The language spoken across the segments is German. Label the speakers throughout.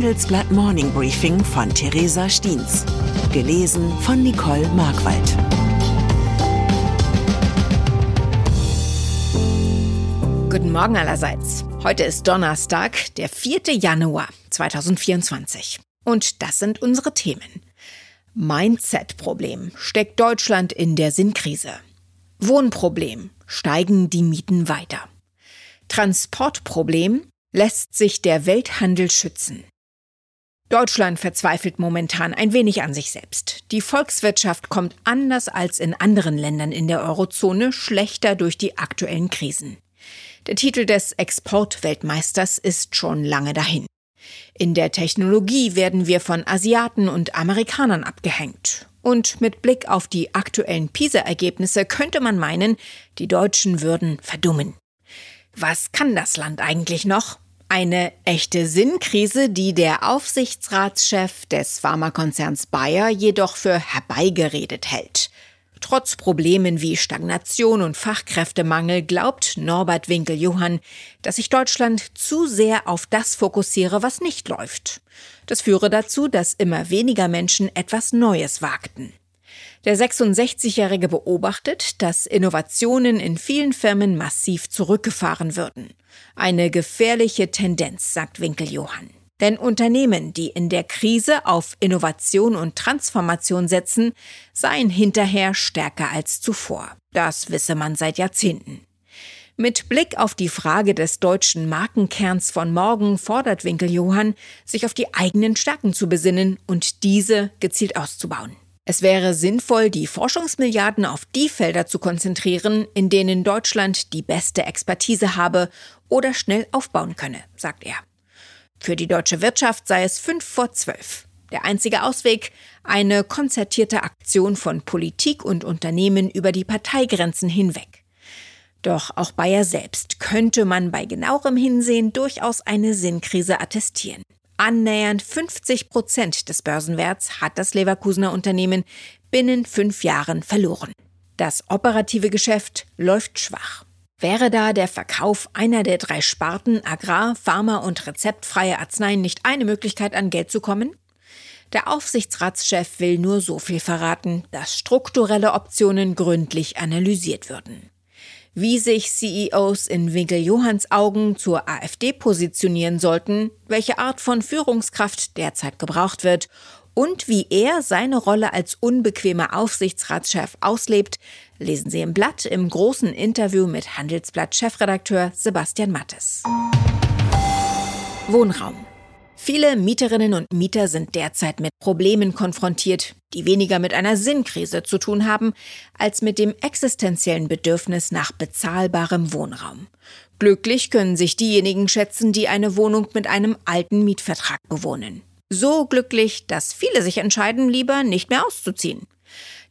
Speaker 1: Handelsblatt Morning Briefing von Theresa Stiens. Gelesen von Nicole Markwald.
Speaker 2: Guten Morgen allerseits. Heute ist Donnerstag, der 4. Januar 2024. Und das sind unsere Themen. Mindset-Problem. Steckt Deutschland in der Sinnkrise? Wohnproblem. Steigen die Mieten weiter? Transportproblem. Lässt sich der Welthandel schützen? Deutschland verzweifelt momentan ein wenig an sich selbst. Die Volkswirtschaft kommt anders als in anderen Ländern in der Eurozone schlechter durch die aktuellen Krisen. Der Titel des Exportweltmeisters ist schon lange dahin. In der Technologie werden wir von Asiaten und Amerikanern abgehängt. Und mit Blick auf die aktuellen PISA-Ergebnisse könnte man meinen, die Deutschen würden verdummen. Was kann das Land eigentlich noch? Eine echte Sinnkrise, die der Aufsichtsratschef des Pharmakonzerns Bayer jedoch für herbeigeredet hält. Trotz Problemen wie Stagnation und Fachkräftemangel glaubt Norbert Winkel-Johann, dass sich Deutschland zu sehr auf das fokussiere, was nicht läuft. Das führe dazu, dass immer weniger Menschen etwas Neues wagten. Der 66-Jährige beobachtet, dass Innovationen in vielen Firmen massiv zurückgefahren würden. Eine gefährliche Tendenz, sagt Winkel-Johann. Denn Unternehmen, die in der Krise auf Innovation und Transformation setzen, seien hinterher stärker als zuvor. Das wisse man seit Jahrzehnten. Mit Blick auf die Frage des deutschen Markenkerns von morgen fordert Winkel-Johann, sich auf die eigenen Stärken zu besinnen und diese gezielt auszubauen. Es wäre sinnvoll, die Forschungsmilliarden auf die Felder zu konzentrieren, in denen Deutschland die beste Expertise habe oder schnell aufbauen könne, sagt er. Für die deutsche Wirtschaft sei es fünf vor zwölf. Der einzige Ausweg eine konzertierte Aktion von Politik und Unternehmen über die Parteigrenzen hinweg. Doch auch Bayer selbst könnte man bei genauerem Hinsehen durchaus eine Sinnkrise attestieren. Annähernd 50 Prozent des Börsenwerts hat das Leverkusener Unternehmen binnen fünf Jahren verloren. Das operative Geschäft läuft schwach. Wäre da der Verkauf einer der drei Sparten Agrar, Pharma und rezeptfreie Arzneien nicht eine Möglichkeit, an Geld zu kommen? Der Aufsichtsratschef will nur so viel verraten, dass strukturelle Optionen gründlich analysiert würden. Wie sich CEOs in Winkel-Johanns Augen zur AfD positionieren sollten, welche Art von Führungskraft derzeit gebraucht wird und wie er seine Rolle als unbequemer Aufsichtsratschef auslebt, lesen Sie im Blatt im großen Interview mit Handelsblatt-Chefredakteur Sebastian Mattes. Wohnraum. Viele Mieterinnen und Mieter sind derzeit mit Problemen konfrontiert, die weniger mit einer Sinnkrise zu tun haben, als mit dem existenziellen Bedürfnis nach bezahlbarem Wohnraum. Glücklich können sich diejenigen schätzen, die eine Wohnung mit einem alten Mietvertrag bewohnen. So glücklich, dass viele sich entscheiden, lieber nicht mehr auszuziehen.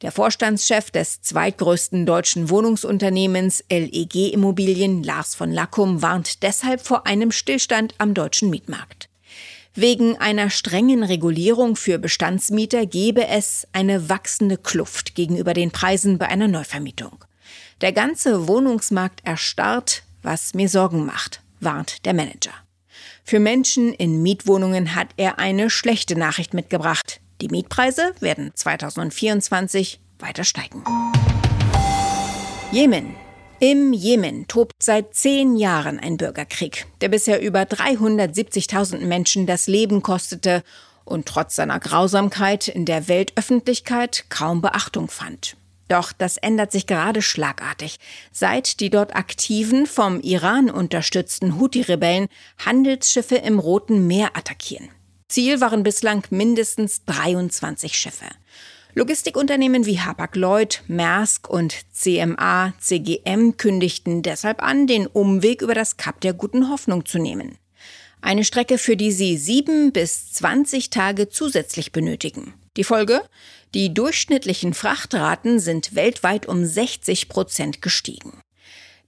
Speaker 2: Der Vorstandschef des zweitgrößten deutschen Wohnungsunternehmens LEG Immobilien, Lars von Lackum, warnt deshalb vor einem Stillstand am deutschen Mietmarkt. Wegen einer strengen Regulierung für Bestandsmieter gebe es eine wachsende Kluft gegenüber den Preisen bei einer Neuvermietung. Der ganze Wohnungsmarkt erstarrt, was mir Sorgen macht, warnt der Manager. Für Menschen in Mietwohnungen hat er eine schlechte Nachricht mitgebracht. Die Mietpreise werden 2024 weiter steigen. Jemen. Im Jemen tobt seit zehn Jahren ein Bürgerkrieg, der bisher über 370.000 Menschen das Leben kostete und trotz seiner Grausamkeit in der Weltöffentlichkeit kaum Beachtung fand. Doch das ändert sich gerade schlagartig, seit die dort aktiven, vom Iran unterstützten Houthi-Rebellen Handelsschiffe im Roten Meer attackieren. Ziel waren bislang mindestens 23 Schiffe. Logistikunternehmen wie Hapag-Lloyd, Maersk und CMA CGM kündigten deshalb an, den Umweg über das Kap der Guten Hoffnung zu nehmen. Eine Strecke, für die sie sieben bis zwanzig Tage zusätzlich benötigen. Die Folge? Die durchschnittlichen Frachtraten sind weltweit um 60 Prozent gestiegen.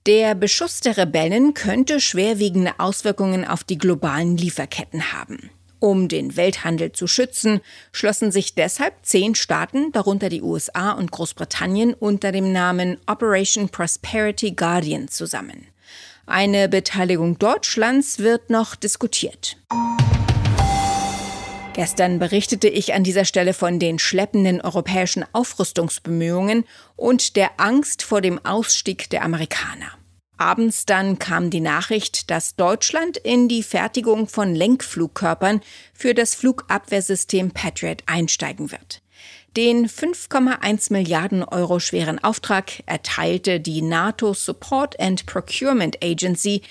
Speaker 2: Der Beschuss der Rebellen könnte schwerwiegende Auswirkungen auf die globalen Lieferketten haben. Um den Welthandel zu schützen, schlossen sich deshalb zehn Staaten, darunter die USA und Großbritannien, unter dem Namen Operation Prosperity Guardian zusammen. Eine Beteiligung Deutschlands wird noch diskutiert. Gestern berichtete ich an dieser Stelle von den schleppenden europäischen Aufrüstungsbemühungen und der Angst vor dem Ausstieg der Amerikaner. Abends dann kam die Nachricht, dass Deutschland in die Fertigung von Lenkflugkörpern für das Flugabwehrsystem Patriot einsteigen wird. Den 5,1 Milliarden Euro schweren Auftrag erteilte die NATO Support and Procurement Agency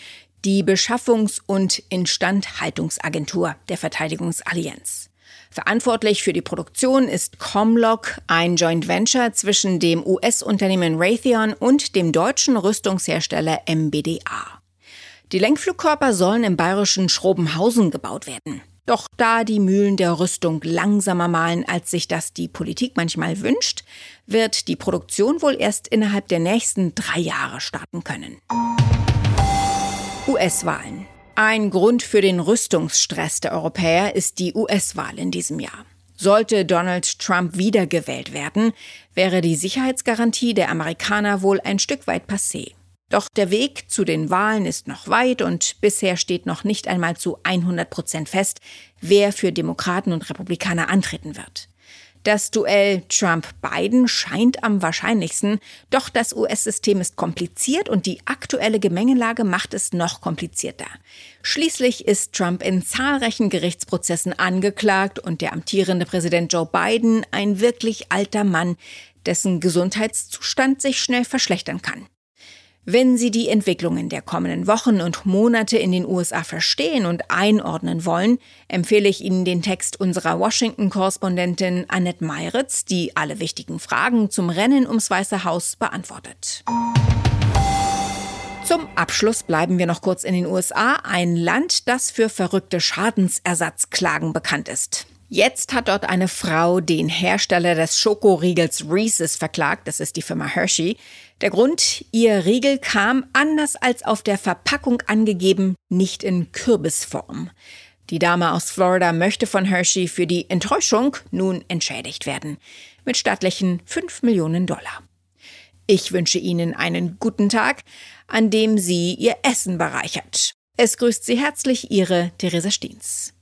Speaker 2: die Beschaffungs- und Instandhaltungsagentur der Verteidigungsallianz. Verantwortlich für die Produktion ist Comlock, ein Joint Venture zwischen dem US-Unternehmen Raytheon und dem deutschen Rüstungshersteller MBDA. Die Lenkflugkörper sollen im bayerischen Schrobenhausen gebaut werden. Doch da die Mühlen der Rüstung langsamer malen, als sich das die Politik manchmal wünscht, wird die Produktion wohl erst innerhalb der nächsten drei Jahre starten können. US-Wahlen. Ein Grund für den Rüstungsstress der Europäer ist die US-Wahl in diesem Jahr. Sollte Donald Trump wiedergewählt werden, wäre die Sicherheitsgarantie der Amerikaner wohl ein Stück weit passé. Doch der Weg zu den Wahlen ist noch weit und bisher steht noch nicht einmal zu 100 Prozent fest, wer für Demokraten und Republikaner antreten wird. Das Duell Trump-Biden scheint am wahrscheinlichsten, doch das US-System ist kompliziert und die aktuelle Gemengelage macht es noch komplizierter. Schließlich ist Trump in zahlreichen Gerichtsprozessen angeklagt und der amtierende Präsident Joe Biden ein wirklich alter Mann, dessen Gesundheitszustand sich schnell verschlechtern kann. Wenn Sie die Entwicklungen der kommenden Wochen und Monate in den USA verstehen und einordnen wollen, empfehle ich Ihnen den Text unserer Washington-Korrespondentin Annette Meiritz, die alle wichtigen Fragen zum Rennen ums Weiße Haus beantwortet. Zum Abschluss bleiben wir noch kurz in den USA, ein Land, das für verrückte Schadensersatzklagen bekannt ist. Jetzt hat dort eine Frau den Hersteller des Schokoriegels Reese's verklagt, das ist die Firma Hershey. Der Grund, ihr Riegel kam, anders als auf der Verpackung angegeben, nicht in Kürbisform. Die Dame aus Florida möchte von Hershey für die Enttäuschung nun entschädigt werden. Mit stattlichen 5 Millionen Dollar. Ich wünsche Ihnen einen guten Tag, an dem Sie Ihr Essen bereichert. Es grüßt Sie herzlich Ihre Theresa Stiens.